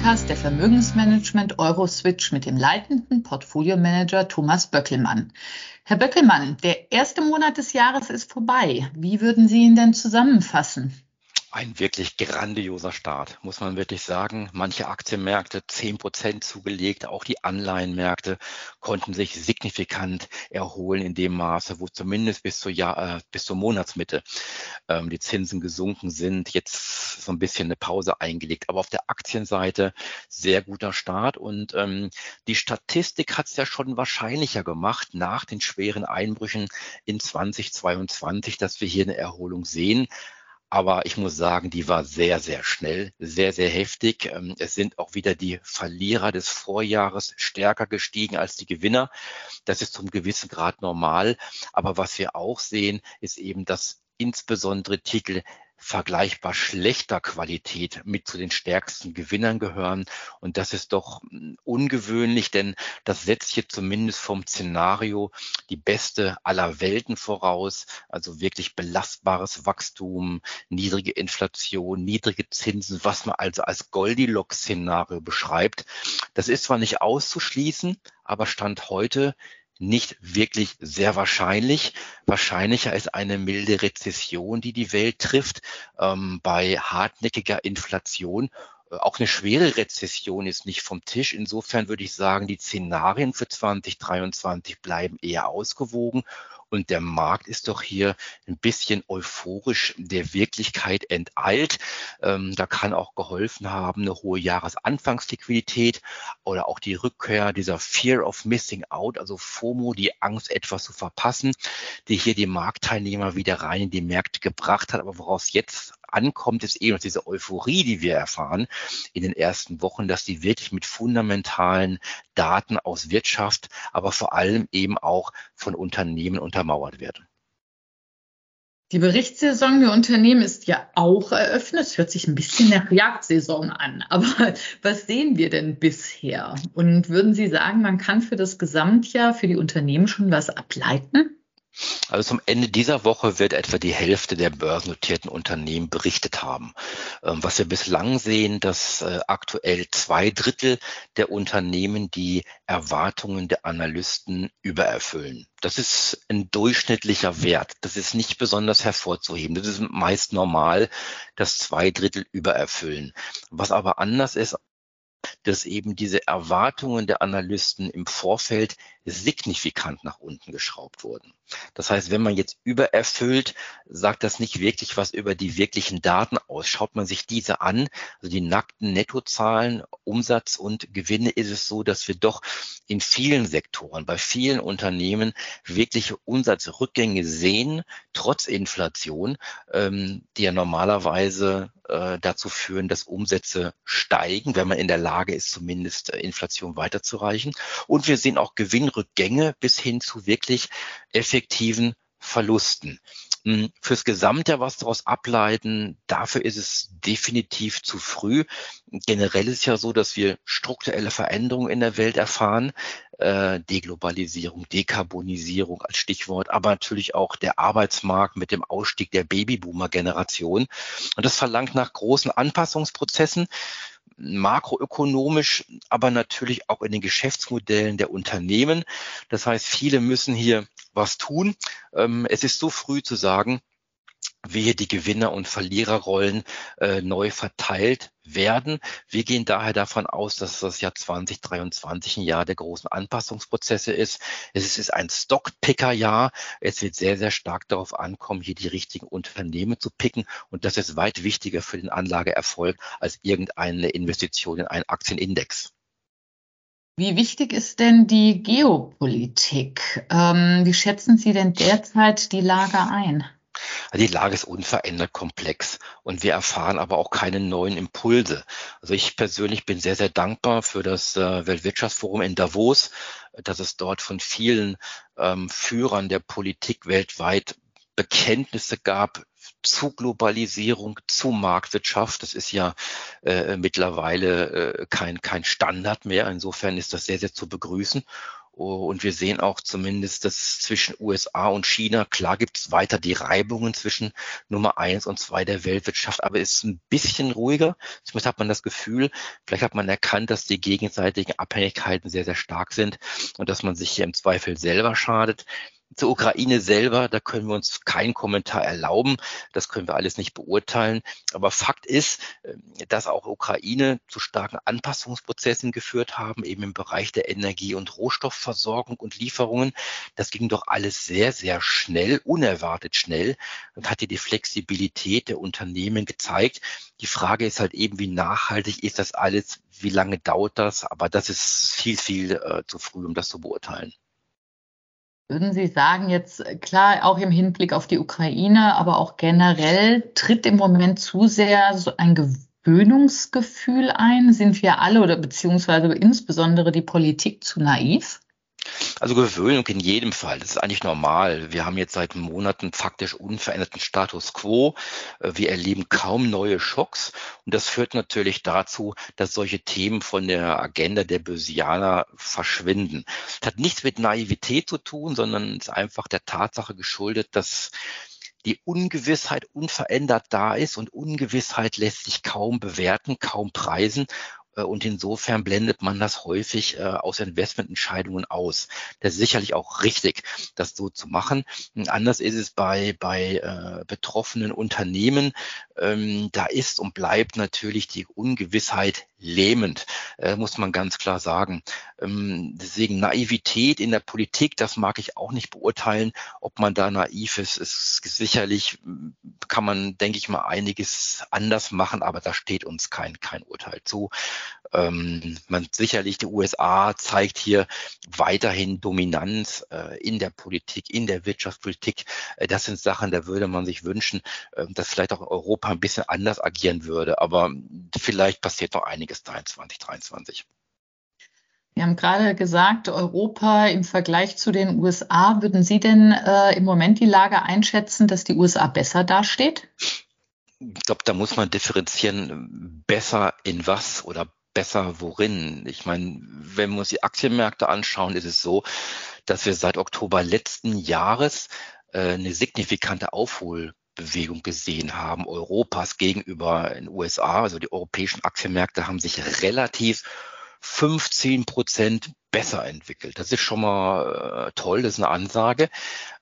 Podcast der Vermögensmanagement Euroswitch mit dem leitenden Portfoliomanager Thomas Böckelmann. Herr Böckelmann, der erste Monat des Jahres ist vorbei. Wie würden Sie ihn denn zusammenfassen? Ein wirklich grandioser Start, muss man wirklich sagen. Manche Aktienmärkte zehn Prozent zugelegt, auch die Anleihenmärkte konnten sich signifikant erholen in dem Maße, wo zumindest bis zur, Jahr, äh, bis zur Monatsmitte ähm, die Zinsen gesunken sind. Jetzt so ein bisschen eine Pause eingelegt. Aber auf der Aktienseite sehr guter Start und ähm, die Statistik hat es ja schon wahrscheinlicher gemacht nach den schweren Einbrüchen in 2022, dass wir hier eine Erholung sehen. Aber ich muss sagen, die war sehr, sehr schnell, sehr, sehr heftig. Ähm, es sind auch wieder die Verlierer des Vorjahres stärker gestiegen als die Gewinner. Das ist zum gewissen Grad normal. Aber was wir auch sehen, ist eben, dass insbesondere Titel vergleichbar schlechter Qualität mit zu den stärksten Gewinnern gehören. Und das ist doch hm, ungewöhnlich, denn das setzt hier zumindest vom Szenario die beste aller Welten voraus. Also wirklich belastbares Wachstum, niedrige Inflation, niedrige Zinsen, was man also als Goldilocks-Szenario beschreibt. Das ist zwar nicht auszuschließen, aber Stand heute nicht wirklich sehr wahrscheinlich. Wahrscheinlicher ist eine milde Rezession, die die Welt trifft, ähm, bei hartnäckiger Inflation. Äh, auch eine schwere Rezession ist nicht vom Tisch. Insofern würde ich sagen, die Szenarien für 2023 bleiben eher ausgewogen und der Markt ist doch hier ein bisschen euphorisch der Wirklichkeit enteilt. Ähm, da kann auch geholfen haben, eine hohe Jahresanfangsliquidität oder auch die Rückkehr dieser Fear of Missing Out, also FOMO, die Angst, etwas zu verpassen, die hier die Marktteilnehmer wieder rein in die Märkte gebracht hat, aber woraus jetzt ankommt, ist eben diese Euphorie, die wir erfahren in den ersten Wochen, dass die wirklich mit fundamentalen Daten aus Wirtschaft, aber vor allem eben auch von Unternehmen untermauert wird. Die Berichtssaison der Unternehmen ist ja auch eröffnet. Es hört sich ein bisschen nach Jagdsaison an. Aber was sehen wir denn bisher? Und würden Sie sagen, man kann für das Gesamtjahr für die Unternehmen schon was ableiten? Also zum Ende dieser Woche wird etwa die Hälfte der börsennotierten Unternehmen berichtet haben. Ähm, was wir bislang sehen, dass äh, aktuell zwei Drittel der Unternehmen die Erwartungen der Analysten übererfüllen. Das ist ein durchschnittlicher Wert. Das ist nicht besonders hervorzuheben. Das ist meist normal, dass zwei Drittel übererfüllen. Was aber anders ist dass eben diese Erwartungen der Analysten im Vorfeld signifikant nach unten geschraubt wurden. Das heißt, wenn man jetzt übererfüllt, sagt das nicht wirklich was über die wirklichen Daten aus. Schaut man sich diese an, also die nackten Nettozahlen, Umsatz und Gewinne, ist es so, dass wir doch in vielen Sektoren, bei vielen Unternehmen wirkliche Umsatzrückgänge sehen, trotz Inflation, ähm, die ja normalerweise äh, dazu führen, dass Umsätze steigen, wenn man in der Lage ist, zumindest äh, Inflation weiterzureichen. Und wir sehen auch Gewinnrückgänge bis hin zu wirklich effektiven Verlusten. Hm, fürs Gesamte was daraus ableiten, dafür ist es definitiv zu früh. Generell ist ja so, dass wir strukturelle Veränderungen in der Welt erfahren. Äh, Deglobalisierung, Dekarbonisierung als Stichwort, aber natürlich auch der Arbeitsmarkt mit dem Ausstieg der Babyboomer-Generation. Und das verlangt nach großen Anpassungsprozessen makroökonomisch, aber natürlich auch in den Geschäftsmodellen der Unternehmen. Das heißt, viele müssen hier was tun. Ähm, es ist so früh zu sagen, wie hier die Gewinner- und Verliererrollen äh, neu verteilt werden. Wir gehen daher davon aus, dass das Jahr 2023 ein Jahr der großen Anpassungsprozesse ist. Es ist ein Stockpicker-Jahr. Es wird sehr, sehr stark darauf ankommen, hier die richtigen Unternehmen zu picken. Und das ist weit wichtiger für den Anlageerfolg als irgendeine Investition in einen Aktienindex. Wie wichtig ist denn die Geopolitik? Ähm, wie schätzen Sie denn derzeit die Lage ein? Also die Lage ist unverändert komplex und wir erfahren aber auch keine neuen Impulse. Also ich persönlich bin sehr, sehr dankbar für das äh, Weltwirtschaftsforum in Davos, dass es dort von vielen ähm, Führern der Politik weltweit Bekenntnisse gab zu Globalisierung, zu Marktwirtschaft. Das ist ja äh, mittlerweile äh, kein, kein Standard mehr. Insofern ist das sehr, sehr zu begrüßen. Und wir sehen auch zumindest, dass zwischen USA und China, klar gibt es weiter die Reibungen zwischen Nummer eins und zwei der Weltwirtschaft, aber es ist ein bisschen ruhiger. Zumindest hat man das Gefühl, vielleicht hat man erkannt, dass die gegenseitigen Abhängigkeiten sehr, sehr stark sind und dass man sich hier im Zweifel selber schadet. Zur Ukraine selber, da können wir uns keinen Kommentar erlauben. Das können wir alles nicht beurteilen. Aber Fakt ist, ähm, dass auch Ukraine zu starken Anpassungsprozessen geführt haben, eben im Bereich der Energie- und Rohstoffversorgung und Lieferungen. Das ging doch alles sehr, sehr schnell, unerwartet schnell und hat hier die Flexibilität der Unternehmen gezeigt. Die Frage ist halt eben, wie nachhaltig ist das alles? Wie lange dauert das? Aber das ist viel, viel äh, zu früh, um das zu beurteilen. Würden Sie sagen, jetzt klar, auch im Hinblick auf die Ukraine, aber auch generell, tritt im Moment zu sehr so ein Gewöhnungsgefühl ein? Sind wir alle oder beziehungsweise insbesondere die Politik zu naiv? Also Gewöhnung in jedem Fall. Das ist eigentlich normal. Wir haben jetzt seit Monaten faktisch unveränderten Status quo. Äh, wir erleben kaum neue Schocks. Und das führt natürlich dazu, dass solche Themen von der Agenda der Bösianer verschwinden. Das hat nichts mit Naivität zu tun, sondern ist einfach der Tatsache geschuldet, dass die Ungewissheit unverändert da ist und Ungewissheit lässt sich kaum bewerten, kaum preisen und insofern blendet man das häufig äh, aus Investmententscheidungen aus. Das ist sicherlich auch richtig, das so zu machen. Anders ist es bei, bei äh, betroffenen Unternehmen. Ähm, da ist und bleibt natürlich die Ungewissheit lähmend, äh, muss man ganz klar sagen. Ähm, deswegen Naivität in der Politik, das mag ich auch nicht beurteilen, ob man da naiv ist. ist sicherlich kann man, denke ich mal, einiges anders machen, aber da steht uns kein, kein Urteil zu. Ähm, man sicherlich die USA zeigt hier weiterhin Dominanz äh, in der Politik, in der Wirtschaftspolitik. Äh, das sind Sachen, da würde man sich wünschen, äh, dass vielleicht auch Europa ein bisschen anders agieren würde. Aber vielleicht passiert noch einiges da in 2023. Wir haben gerade gesagt, Europa im Vergleich zu den USA. Würden Sie denn äh, im Moment die Lage einschätzen, dass die USA besser dasteht? Ich glaube, da muss man differenzieren, besser in was oder besser worin? Ich meine, wenn wir uns die Aktienmärkte anschauen, ist es so, dass wir seit Oktober letzten Jahres äh, eine signifikante Aufholbewegung gesehen haben Europas gegenüber den USA. Also die europäischen Aktienmärkte haben sich relativ 15 Prozent besser entwickelt. Das ist schon mal äh, toll, das ist eine Ansage,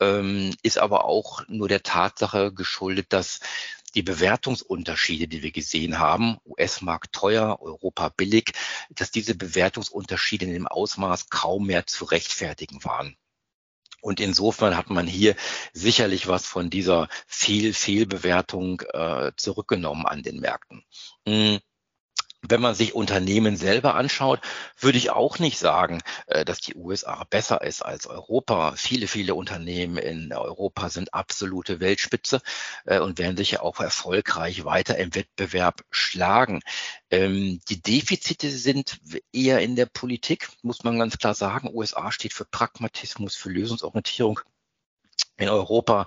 ähm, ist aber auch nur der Tatsache geschuldet, dass die Bewertungsunterschiede, die wir gesehen haben, US-Markt teuer, Europa billig, dass diese Bewertungsunterschiede in dem Ausmaß kaum mehr zu rechtfertigen waren. Und insofern hat man hier sicherlich was von dieser viel Fehlbewertung äh, zurückgenommen an den Märkten. Hm. Wenn man sich Unternehmen selber anschaut, würde ich auch nicht sagen, äh, dass die USA besser ist als Europa. Viele, viele Unternehmen in Europa sind absolute Weltspitze äh, und werden sich ja auch erfolgreich weiter im Wettbewerb schlagen. Ähm, die Defizite sind eher in der Politik, muss man ganz klar sagen. USA steht für Pragmatismus, für Lösungsorientierung. In Europa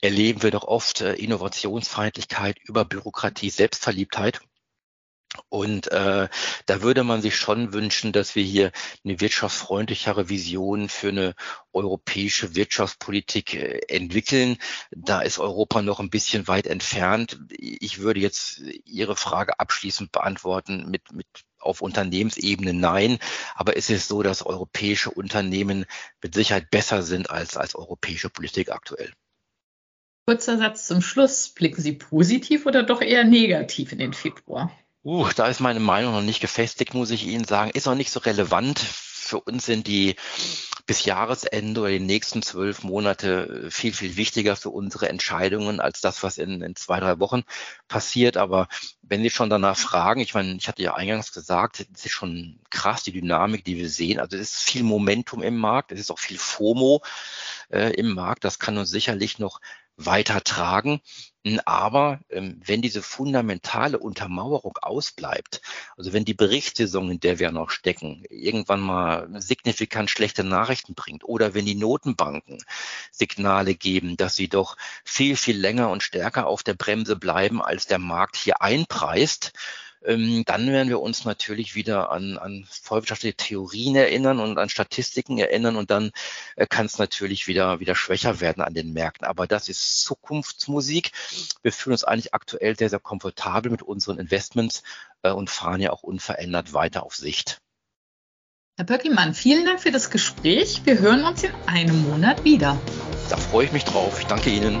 erleben wir doch oft äh, Innovationsfeindlichkeit über Bürokratie, Selbstverliebtheit. Und äh, da würde man sich schon wünschen, dass wir hier eine wirtschaftsfreundlichere Vision für eine europäische Wirtschaftspolitik äh, entwickeln. Da ist Europa noch ein bisschen weit entfernt. Ich würde jetzt Ihre Frage abschließend beantworten mit, mit auf Unternehmensebene nein. Aber es ist so, dass europäische Unternehmen mit Sicherheit besser sind als, als europäische Politik aktuell. Kurzer Satz zum Schluss. Blicken Sie positiv oder doch eher negativ in den Februar? Uh, da ist meine Meinung noch nicht gefestigt, muss ich Ihnen sagen. Ist noch nicht so relevant. Für uns sind die bis Jahresende oder die nächsten zwölf Monate viel, viel wichtiger für unsere Entscheidungen als das, was in, in zwei, drei Wochen passiert. Aber wenn Sie schon danach fragen, ich meine, ich hatte ja eingangs gesagt, es ist schon krass, die Dynamik, die wir sehen. Also es ist viel Momentum im Markt, es ist auch viel FOMO äh, im Markt. Das kann uns sicherlich noch weiter tragen. Aber ähm, wenn diese fundamentale Untermauerung ausbleibt, also wenn die Berichtssaison, in der wir noch stecken, irgendwann mal signifikant schlechte Nachrichten bringt oder wenn die Notenbanken Signale geben, dass sie doch viel, viel länger und stärker auf der Bremse bleiben, als der Markt hier einpreist, ähm, dann werden wir uns natürlich wieder an, an volkswirtschaftliche Theorien erinnern und an Statistiken erinnern und dann äh, kann es natürlich wieder, wieder schwächer werden an den Märkten. Aber das ist Zukunftsmusik. Wir fühlen uns eigentlich aktuell sehr, sehr komfortabel mit unseren Investments äh, und fahren ja auch unverändert weiter auf Sicht. Herr Böckimann, vielen Dank für das Gespräch. Wir hören uns in einem Monat wieder. Da freue ich mich drauf. Ich danke Ihnen.